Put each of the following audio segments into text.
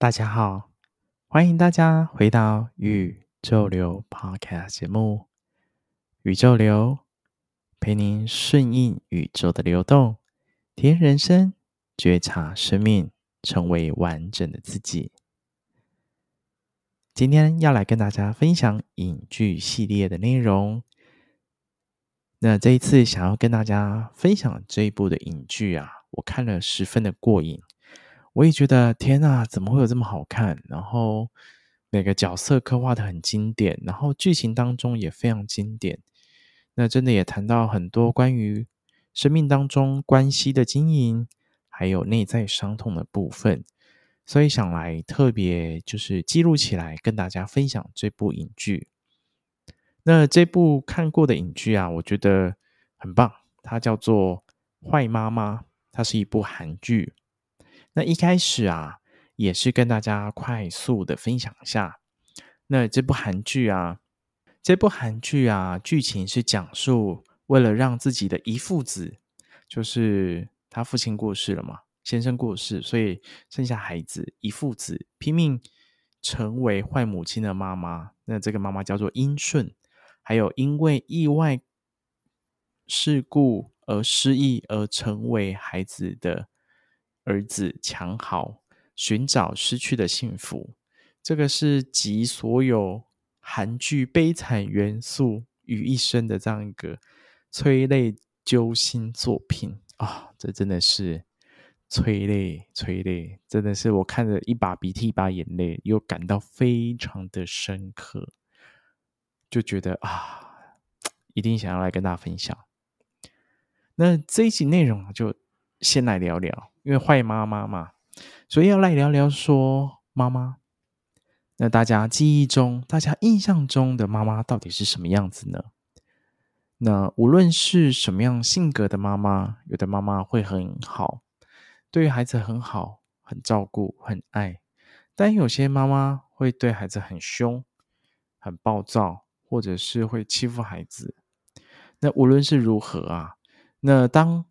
大家好，欢迎大家回到宇宙流 Podcast 节目。宇宙流陪您顺应宇宙的流动，体验人生，觉察生命，成为完整的自己。今天要来跟大家分享影剧系列的内容。那这一次想要跟大家分享这一部的影剧啊，我看了十分的过瘾。我也觉得天哪，怎么会有这么好看？然后每个角色刻画的很经典，然后剧情当中也非常经典。那真的也谈到很多关于生命当中关系的经营，还有内在伤痛的部分。所以想来特别就是记录起来，跟大家分享这部影剧。那这部看过的影剧啊，我觉得很棒，它叫做《坏妈妈》，它是一部韩剧。那一开始啊，也是跟大家快速的分享一下。那这部韩剧啊，这部韩剧啊，剧情是讲述为了让自己的遗腹子，就是他父亲过世了嘛，先生过世，所以剩下孩子遗腹子拼命成为坏母亲的妈妈。那这个妈妈叫做英顺，还有因为意外事故而失忆而成为孩子的。儿子强豪寻找失去的幸福，这个是集所有韩剧悲惨元素于一身的这样一个催泪揪心作品啊、这真的是催泪催泪，真的是我看着一把鼻涕一把眼泪，又感到非常的深刻，就觉得啊，一定想要来跟大家分享。那这一集内容就先来聊聊。因为坏妈妈嘛，所以要来聊聊说妈妈。那大家记忆中、大家印象中的妈妈到底是什么样子呢？那无论是什么样性格的妈妈，有的妈妈会很好，对于孩子很好，很照顾、很爱；但有些妈妈会对孩子很凶、很暴躁，或者是会欺负孩子。那无论是如何啊，那当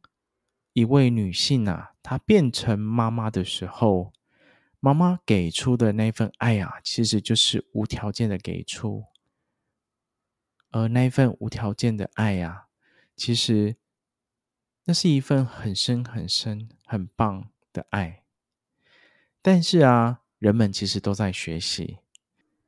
一位女性啊，她变成妈妈的时候，妈妈给出的那份爱啊，其实就是无条件的给出。而那份无条件的爱啊，其实那是一份很深很深、很棒的爱。但是啊，人们其实都在学习，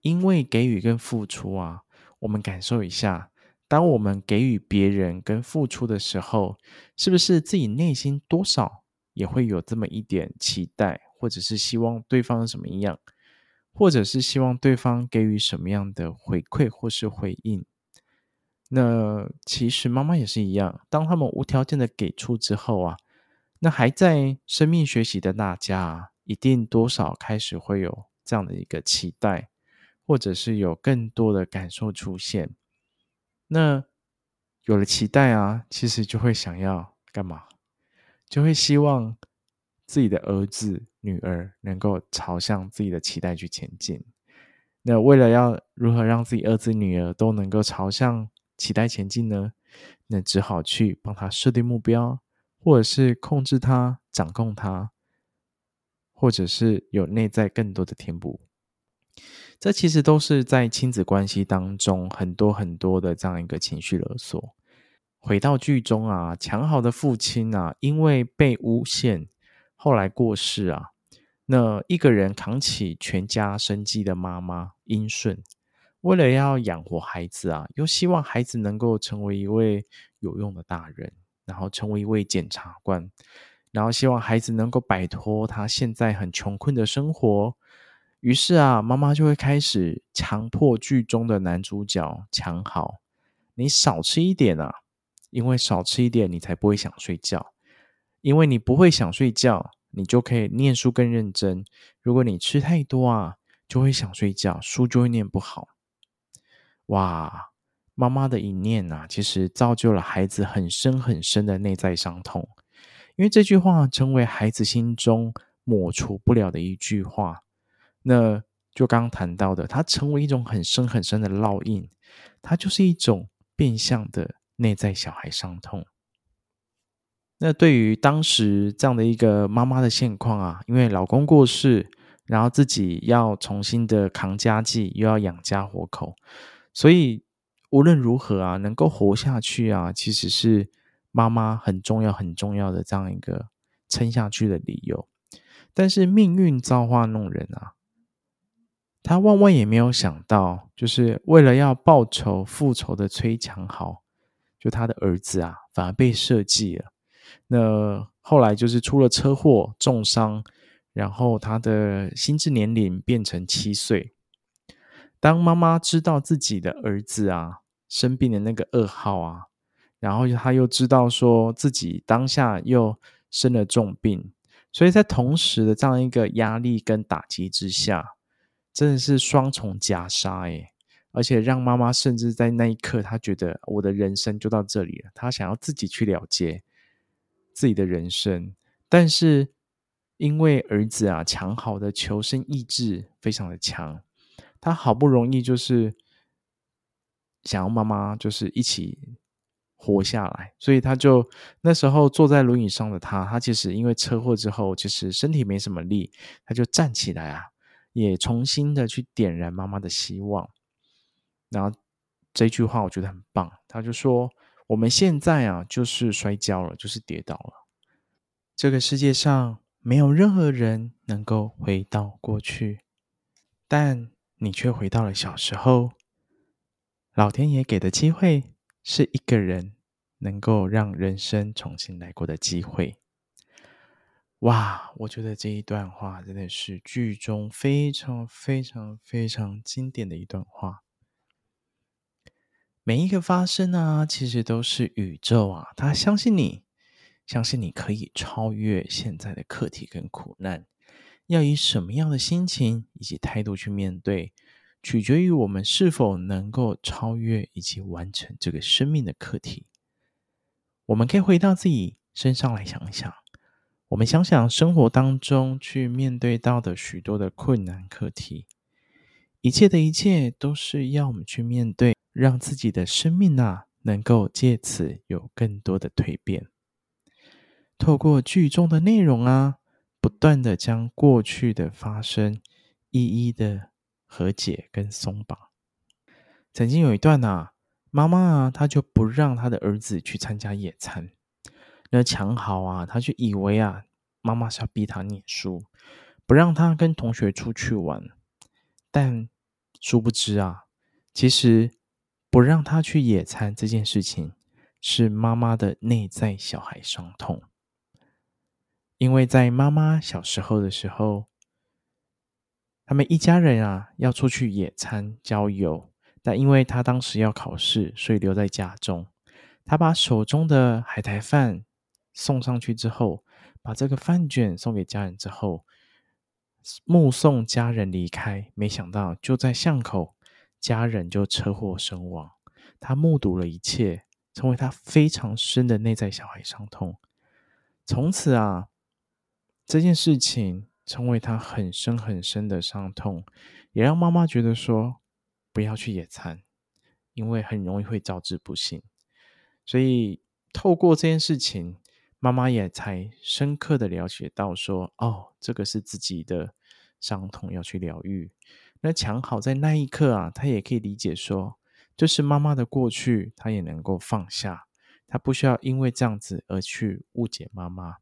因为给予跟付出啊，我们感受一下。当我们给予别人跟付出的时候，是不是自己内心多少也会有这么一点期待，或者是希望对方什么样，或者是希望对方给予什么样的回馈或是回应？那其实妈妈也是一样，当他们无条件的给出之后啊，那还在生命学习的大家，一定多少开始会有这样的一个期待，或者是有更多的感受出现。那有了期待啊，其实就会想要干嘛？就会希望自己的儿子、女儿能够朝向自己的期待去前进。那为了要如何让自己儿子、女儿都能够朝向期待前进呢？那只好去帮他设定目标，或者是控制他、掌控他，或者是有内在更多的填补。这其实都是在亲子关系当中很多很多的这样一个情绪勒索。回到剧中啊，强豪的父亲啊，因为被诬陷，后来过世啊。那一个人扛起全家生计的妈妈英顺，为了要养活孩子啊，又希望孩子能够成为一位有用的大人，然后成为一位检察官，然后希望孩子能够摆脱他现在很穷困的生活。于是啊，妈妈就会开始强迫剧中的男主角强好，你少吃一点啊，因为少吃一点，你才不会想睡觉。因为你不会想睡觉，你就可以念书更认真。如果你吃太多啊，就会想睡觉，书就会念不好。哇，妈妈的一念啊，其实造就了孩子很深很深的内在伤痛。因为这句话成为孩子心中抹除不了的一句话。那就刚刚谈到的，它成为一种很深很深的烙印，它就是一种变相的内在小孩伤痛。那对于当时这样的一个妈妈的现况啊，因为老公过世，然后自己要重新的扛家计，又要养家活口，所以无论如何啊，能够活下去啊，其实是妈妈很重要、很重要的这样一个撑下去的理由。但是命运造化弄人啊，他万万也没有想到，就是为了要报仇复仇的崔强豪，就他的儿子啊，反而被设计了。那后来就是出了车祸重伤，然后他的心智年龄变成七岁。当妈妈知道自己的儿子啊生病的那个噩耗啊，然后他又知道说自己当下又生了重病。所以在同时的这样一个压力跟打击之下，真的是双重夹杀诶，而且让妈妈甚至在那一刻，她觉得我的人生就到这里了，她想要自己去了结自己的人生。但是因为儿子啊，强好的求生意志非常的强，他好不容易就是想要妈妈就是一起。活下来，所以他就那时候坐在轮椅上的他，他其实因为车祸之后，其实身体没什么力，他就站起来啊，也重新的去点燃妈妈的希望。然后这句话我觉得很棒，他就说：“我们现在啊，就是摔跤了，就是跌倒了。这个世界上没有任何人能够回到过去，但你却回到了小时候。老天爷给的机会。”是一个人能够让人生重新来过的机会。哇，我觉得这一段话真的是剧中非常非常非常经典的一段话。每一个发生啊，其实都是宇宙啊，他相信你，相信你可以超越现在的课题跟苦难。要以什么样的心情以及态度去面对？取决于我们是否能够超越以及完成这个生命的课题。我们可以回到自己身上来想一想，我们想想生活当中去面对到的许多的困难课题，一切的一切都是要我们去面对，让自己的生命啊能够借此有更多的蜕变。透过剧中的内容啊，不断的将过去的发生一一的。和解跟松绑。曾经有一段啊，妈妈啊，她就不让她的儿子去参加野餐。那强豪啊，他就以为啊，妈妈是要逼他念书，不让他跟同学出去玩。但殊不知啊，其实不让他去野餐这件事情，是妈妈的内在小孩伤痛。因为在妈妈小时候的时候。他们一家人啊，要出去野餐郊游，但因为他当时要考试，所以留在家中。他把手中的海苔饭送上去之后，把这个饭卷送给家人之后，目送家人离开。没想到就在巷口，家人就车祸身亡。他目睹了一切，成为他非常深的内在小孩伤痛。从此啊，这件事情。成为他很深很深的伤痛，也让妈妈觉得说不要去野餐，因为很容易会招致不幸。所以透过这件事情，妈妈也才深刻的了解到说，哦，这个是自己的伤痛要去疗愈。那强好在那一刻啊，他也可以理解说，这是妈妈的过去，他也能够放下，他不需要因为这样子而去误解妈妈。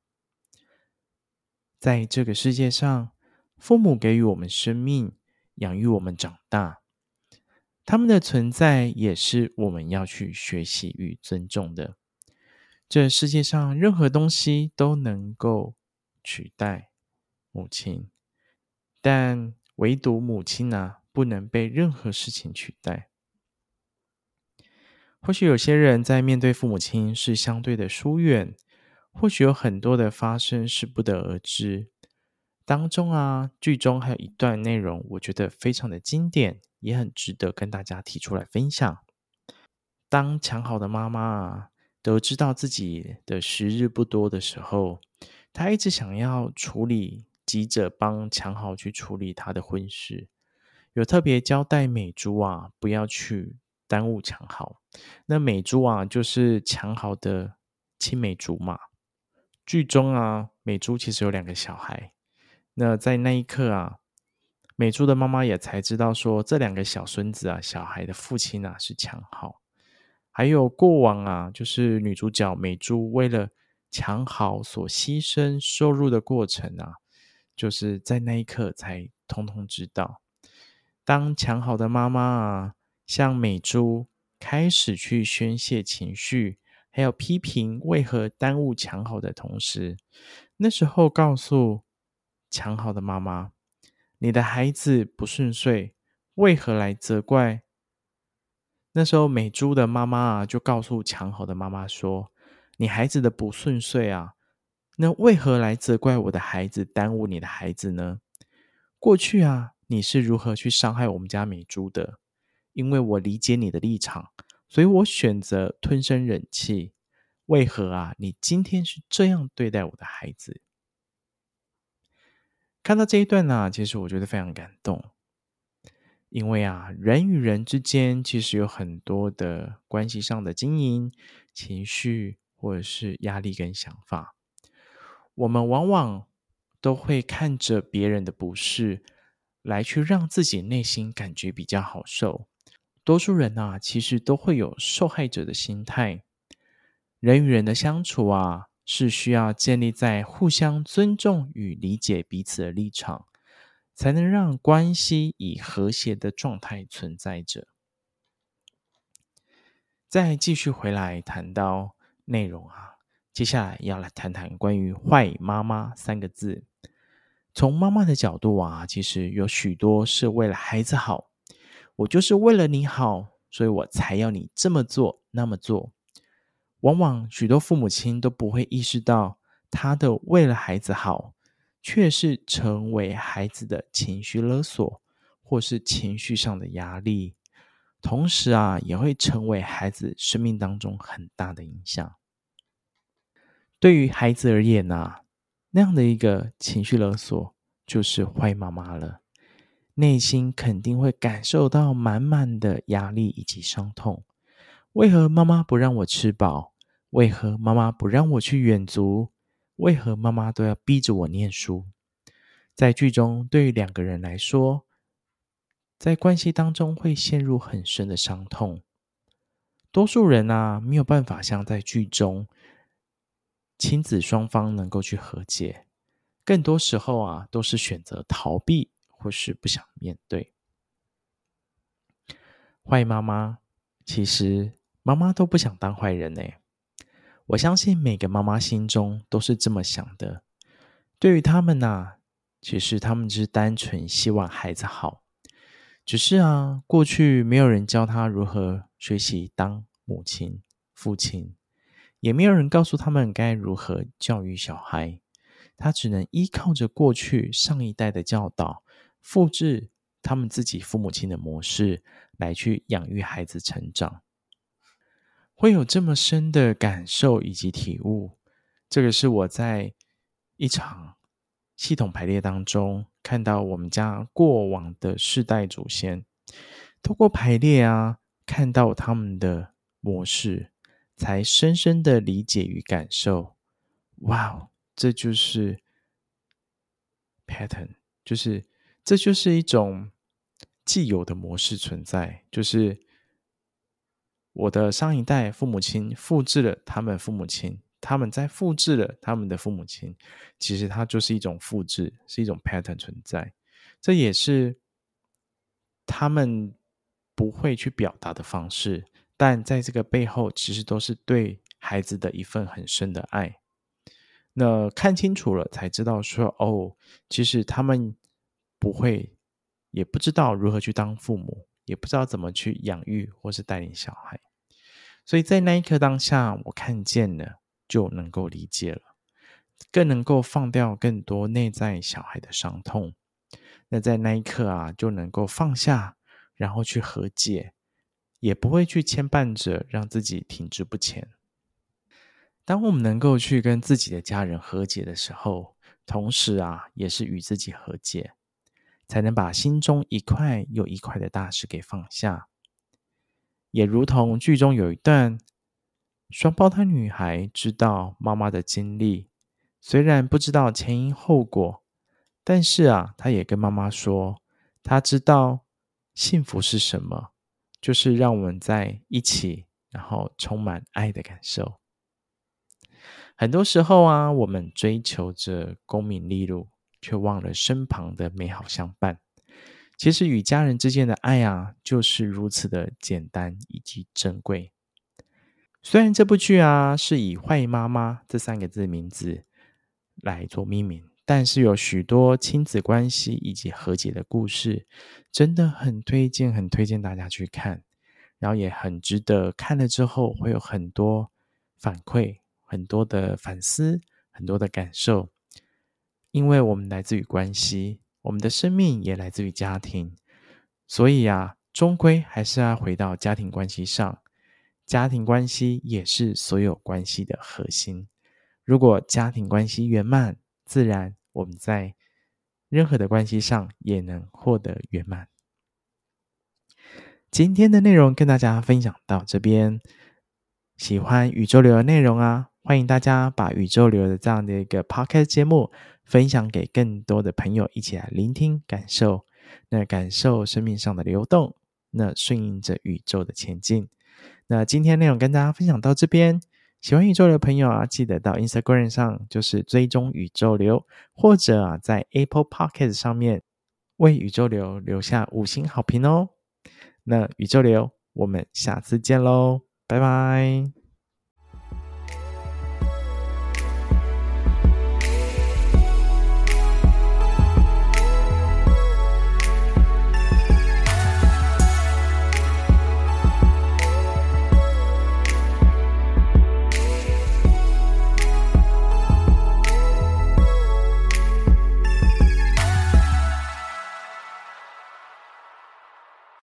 在这个世界上，父母给予我们生命，养育我们长大，他们的存在也是我们要去学习与尊重的。这世界上任何东西都能够取代母亲，但唯独母亲呢、不能被任何事情取代。或许有些人在面对父母亲是相对的疏远。或许有很多的发生是不得而知，当中啊，剧中还有一段内容，我觉得非常的经典，也很值得跟大家提出来分享。当强好的妈妈啊，得知到自己的时日不多的时候，他一直想要处理，急着帮强好去处理他的婚事，有特别交代美珠啊，不要去耽误强好。那美珠啊，就是强好的青梅竹马。剧中啊，美珠其实有两个小孩。那在那一刻啊，美珠的妈妈也才知道说，这两个小孙子啊，小孩的父亲啊是强豪。还有过往啊，就是女主角美珠为了强好所牺牲收入的过程啊，就是在那一刻才通通知道。当强好的妈妈啊，向美珠开始去宣泄情绪，还有批评为何耽误强好的同时，那时候告诉强好的妈妈：“你的孩子不顺遂，为何来责怪？”那时候美珠的妈妈啊，就告诉强豪的妈妈说：“你孩子的不顺遂啊，那为何来责怪我的孩子，耽误你的孩子呢？过去啊，你是如何去伤害我们家美珠的？”因为我理解你的立场，所以我选择吞声忍气。为何啊？你今天是这样对待我的孩子？看到这一段呢、啊，其实我觉得非常感动。因为啊，人与人之间其实有很多的关系上的经营、情绪或者是压力跟想法，我们往往都会看着别人的不是，来去让自己内心感觉比较好受。多数人啊，其实都会有受害者的心态。人与人的相处啊，是需要建立在互相尊重与理解彼此的立场，才能让关系以和谐的状态存在着。再继续回来谈到内容啊，接下来要来谈谈关于“坏妈妈”三个字。从妈妈的角度啊，其实有许多是为了孩子好。我就是为了你好，所以我才要你这么做那么做。往往许多父母亲都不会意识到，他的为了孩子好，却是成为孩子的情绪勒索，或是情绪上的压力。同时啊，也会成为孩子生命当中很大的影响。对于孩子而言啊，那样的一个情绪勒索，就是坏妈妈了。内心肯定会感受到满满的压力以及伤痛。为何妈妈不让我吃饱？为何妈妈不让我去远足？为何妈妈都要逼着我念书？在剧中，对于两个人来说，在关系当中会陷入很深的伤痛。多数人啊，没有办法像在剧中亲子双方能够去和解，更多时候啊，都是选择逃避。或是不想面对坏妈妈，其实妈妈都不想当坏人呢。我相信每个妈妈心中都是这么想的。对于他们呐，其实他们只是单纯希望孩子好，只是啊，过去没有人教他如何学习当母亲、父亲，也没有人告诉他们该如何教育小孩，他只能依靠着过去上一代的教导。复制他们自己父母亲的模式来去养育孩子成长，会有这么深的感受以及体悟。这个是我在一场系统排列当中看到我们家过往的世代祖先，透过排列啊，看到他们的模式，才深深的理解与感受。哇，这就是 pattern，就是。这就是一种既有的模式存在，就是我的上一代父母亲复制了他们父母亲，他们在复制了他们的父母亲，其实它就是一种复制，是一种 pattern 存在。这也是他们不会去表达的方式，但在这个背后，其实都是对孩子的一份很深的爱。那看清楚了，才知道说，哦，其实他们。不会，也不知道如何去当父母，也不知道怎么去养育或是带领小孩，所以在那一刻当下，我看见了，就能够理解了，更能够放掉更多内在小孩的伤痛。那在那一刻啊，就能够放下，然后去和解，也不会去牵绊着让自己停滞不前。当我们能够去跟自己的家人和解的时候，同时啊，也是与自己和解。才能把心中一块又一块的大石给放下，也如同剧中有一段，双胞胎女孩知道妈妈的经历，虽然不知道前因后果，但是啊，她也跟妈妈说，她知道幸福是什么，就是让我们在一起，然后充满爱的感受。很多时候啊，我们追求着功名利禄，却忘了身旁的美好相伴。其实与家人之间的爱啊，就是如此的简单以及珍贵。虽然这部剧啊是以“坏妈妈”这三个字名字来做命名，但是有许多亲子关系以及和解的故事，真的很推荐，很推荐大家去看，然后也很值得看了之后会有很多反馈、很多的反思、很多的感受，因为我们来自于关系。我们的生命也来自于家庭，所以啊，终归还是要回到家庭关系上。家庭关系也是所有关系的核心。如果家庭关系圆满，自然我们在任何的关系上也能获得圆满。今天的内容跟大家分享到这边，喜欢宇宙流的内容啊，欢迎大家把宇宙流的这样的一个 podcast 节目。分享给更多的朋友，一起来聆听、感受，那感受生命上的流动，那顺应着宇宙的前进。那今天内容跟大家分享到这边，喜欢宇宙流的朋友啊，记得到 Instagram 上就是追踪宇宙流，或者啊在 Apple Podcast 上面为宇宙流留下五星好评哦。那宇宙流，我们下次见喽，拜拜。